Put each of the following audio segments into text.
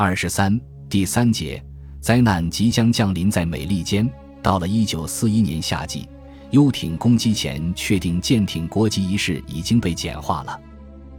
二十三第三节，灾难即将降临在美利坚。到了一九四一年夏季，游艇攻击前确定舰艇国籍仪式已经被简化了，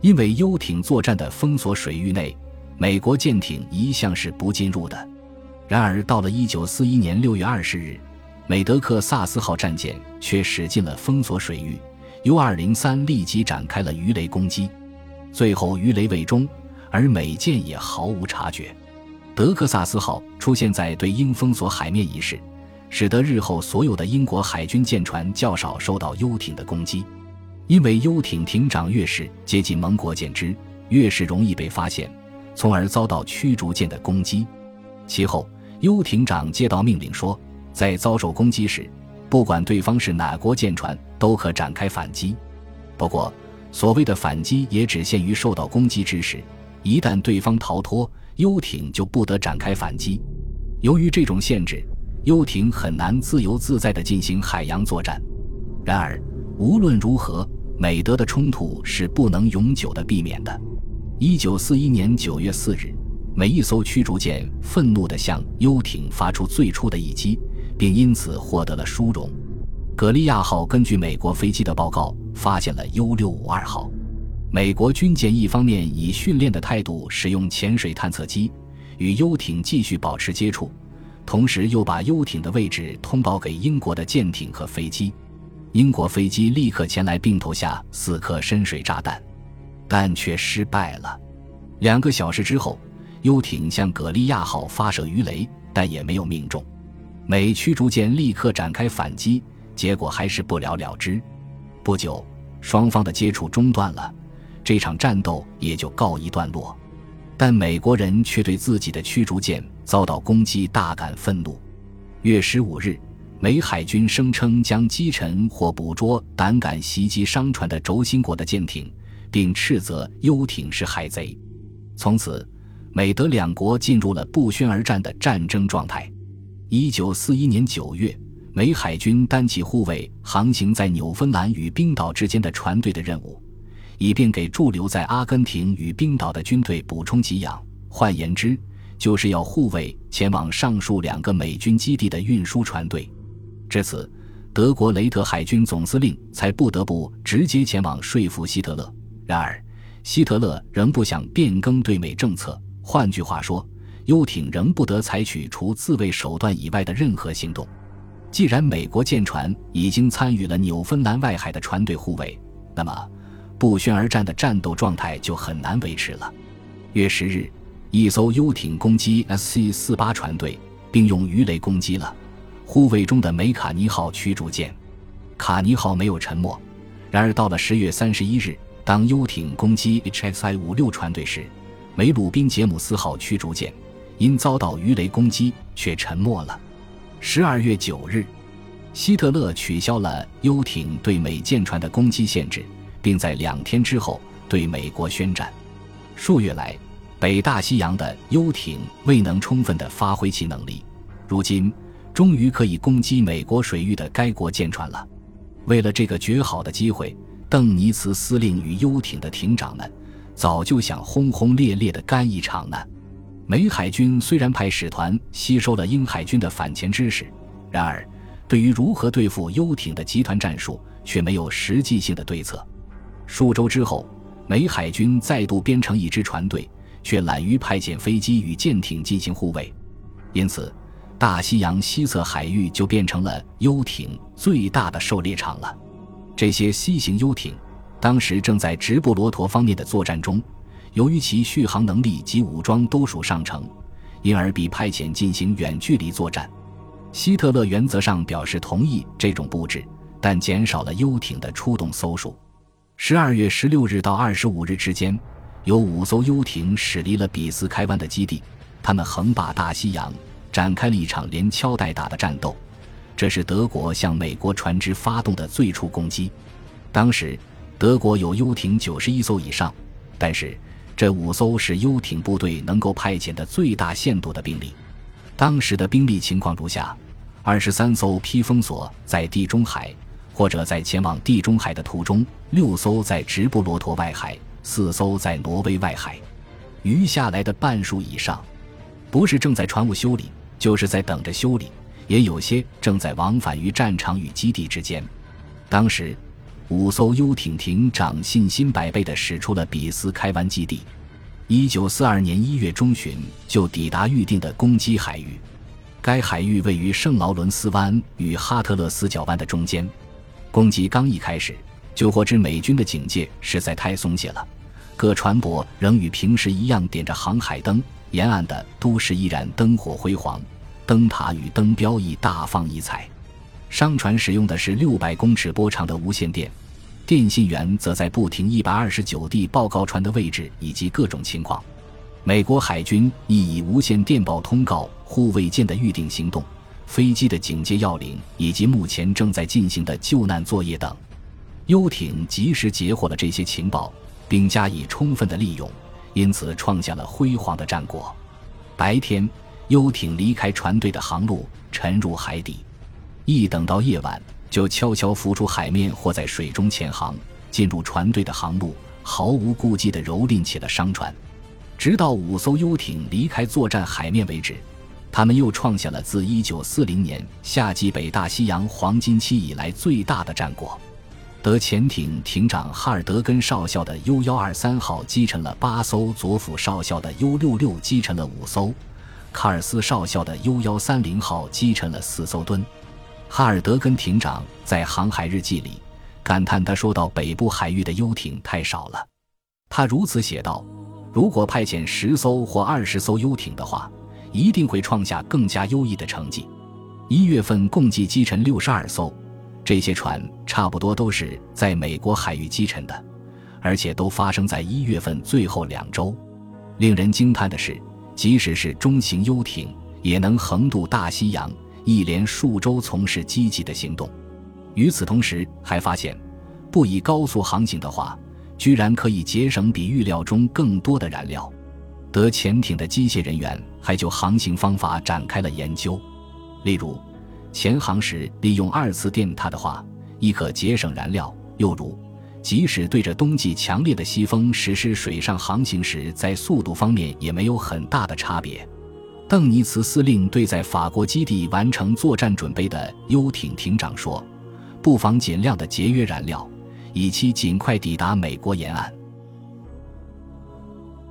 因为游艇作战的封锁水域内，美国舰艇一向是不进入的。然而，到了一九四一年六月二十日，美德克萨斯号战舰却驶进了封锁水域，U 二零三立即展开了鱼雷攻击，最后鱼雷未中，而美舰也毫无察觉。德克萨斯号出现在对英封锁海面一事，使得日后所有的英国海军舰船较少受到游艇的攻击，因为游艇艇长越是接近盟国舰只，越是容易被发现，从而遭到驱逐舰的攻击。其后。游艇长接到命令说，在遭受攻击时，不管对方是哪国舰船，都可展开反击。不过，所谓的反击也只限于受到攻击之时，一旦对方逃脱，游艇就不得展开反击。由于这种限制，游艇很难自由自在地进行海洋作战。然而，无论如何，美德的冲突是不能永久的避免的。一九四一年九月四日。每一艘驱逐舰愤怒地向游艇发出最初的一击，并因此获得了殊荣。格利亚号根据美国飞机的报告，发现了 U 六五二号。美国军舰一方面以训练的态度使用潜水探测机与游艇继续保持接触，同时又把游艇的位置通报给英国的舰艇和飞机。英国飞机立刻前来并投下四颗深水炸弹，但却失败了。两个小时之后。游艇向葛利亚号发射鱼雷，但也没有命中。美驱逐舰立刻展开反击，结果还是不了了之。不久，双方的接触中断了，这场战斗也就告一段落。但美国人却对自己的驱逐舰遭到攻击大感愤怒。月十五日，美海军声称将击沉或捕捉胆敢袭击商船的轴心国的舰艇，并斥责游艇是海贼。从此。美德两国进入了不宣而战的战争状态。一九四一年九月，美海军担起护卫航行在纽芬兰与冰岛之间的船队的任务，以便给驻留在阿根廷与冰岛的军队补充给养。换言之，就是要护卫前往上述两个美军基地的运输船队。至此，德国雷特海军总司令才不得不直接前往说服希特勒。然而，希特勒仍不想变更对美政策。换句话说，游艇仍不得采取除自卫手段以外的任何行动。既然美国舰船已经参与了纽芬兰外海的船队护卫，那么不宣而战的战斗状态就很难维持了。月十日，一艘游艇攻击 SC 四八船队，并用鱼雷攻击了护卫中的梅卡尼号驱逐舰。卡尼号没有沉没。然而，到了十月三十一日，当游艇攻击 HXI 五六船队时，梅鲁宾杰姆斯号驱逐舰因遭到鱼雷攻击却沉没了。十二月九日，希特勒取消了游艇对美舰船的攻击限制，并在两天之后对美国宣战。数月来，北大西洋的游艇未能充分地发挥其能力，如今终于可以攻击美国水域的该国舰船了。为了这个绝好的机会，邓尼茨司令与游艇的艇长们。早就想轰轰烈烈的干一场呢。美海军虽然派使团吸收了英海军的反潜知识，然而对于如何对付游艇的集团战术却没有实际性的对策。数周之后，美海军再度编成一支船队，却懒于派遣飞机与舰艇进行护卫，因此大西洋西侧海域就变成了游艇最大的狩猎场了。这些 C 型游艇。当时正在直布罗陀方面的作战中，由于其续航能力及武装都属上乘，因而比派遣进行远距离作战。希特勒原则上表示同意这种布置，但减少了游艇的出动艘数。十二月十六日到二十五日之间，有五艘游艇驶离了比斯开湾的基地，他们横霸大西洋，展开了一场连敲带打的战斗。这是德国向美国船只发动的最初攻击。当时。德国有游艇九十一艘以上，但是这五艘是游艇部队能够派遣的最大限度的兵力。当时的兵力情况如下：二十三艘披风锁在地中海，或者在前往地中海的途中；六艘在直布罗陀外海，四艘在挪威外海。余下来的半数以上，不是正在船坞修理，就是在等着修理，也有些正在往返于战场与基地之间。当时，五艘游艇艇长信心百倍地驶出了比斯开湾基地。一九四二年一月中旬就抵达预定的攻击海域，该海域位于圣劳伦斯湾与哈特勒斯角湾的中间。攻击刚一开始，就获知美军的警戒实在太松懈了，各船舶仍与平时一样点着航海灯，沿岸的都市依然灯火辉煌，灯塔与灯标亦大放异彩。商船使用的是六百公尺波长的无线电。电信员则在不停一百二十九地报告船的位置以及各种情况。美国海军亦以无线电报通告护卫舰的预定行动、飞机的警戒要领以及目前正在进行的救难作业等。游艇及时截获了这些情报，并加以充分的利用，因此创下了辉煌的战果。白天，游艇离开船队的航路，沉入海底；一等到夜晚。就悄悄浮出海面，或在水中潜航，进入船队的航路，毫无顾忌地蹂躏起了商船，直到五艘游艇离开作战海面为止。他们又创下了自1940年夏季北大西洋黄金期以来最大的战果。德潜艇艇长哈尔德根少校的 U123 号击沉了八艘，佐辅少校的 U66 击沉了五艘，卡尔斯少校的 U130 号击沉了四艘吨。哈尔德根艇长在航海日记里感叹：“他说到北部海域的游艇太少了。”他如此写道：“如果派遣十艘或二十艘游艇的话，一定会创下更加优异的成绩。”一月份共计击沉六十二艘，这些船差不多都是在美国海域击沉的，而且都发生在一月份最后两周。令人惊叹的是，即使是中型游艇，也能横渡大西洋。一连数周从事积极的行动，与此同时还发现，不以高速航行的话，居然可以节省比预料中更多的燃料。德潜艇的机械人员还就航行方法展开了研究，例如，潜航时利用二次电踏的话，亦可节省燃料；又如，即使对着冬季强烈的西风实施水上航行时，在速度方面也没有很大的差别。邓尼茨司令对在法国基地完成作战准备的游艇艇长说：“不妨尽量的节约燃料，以期尽快抵达美国沿岸。”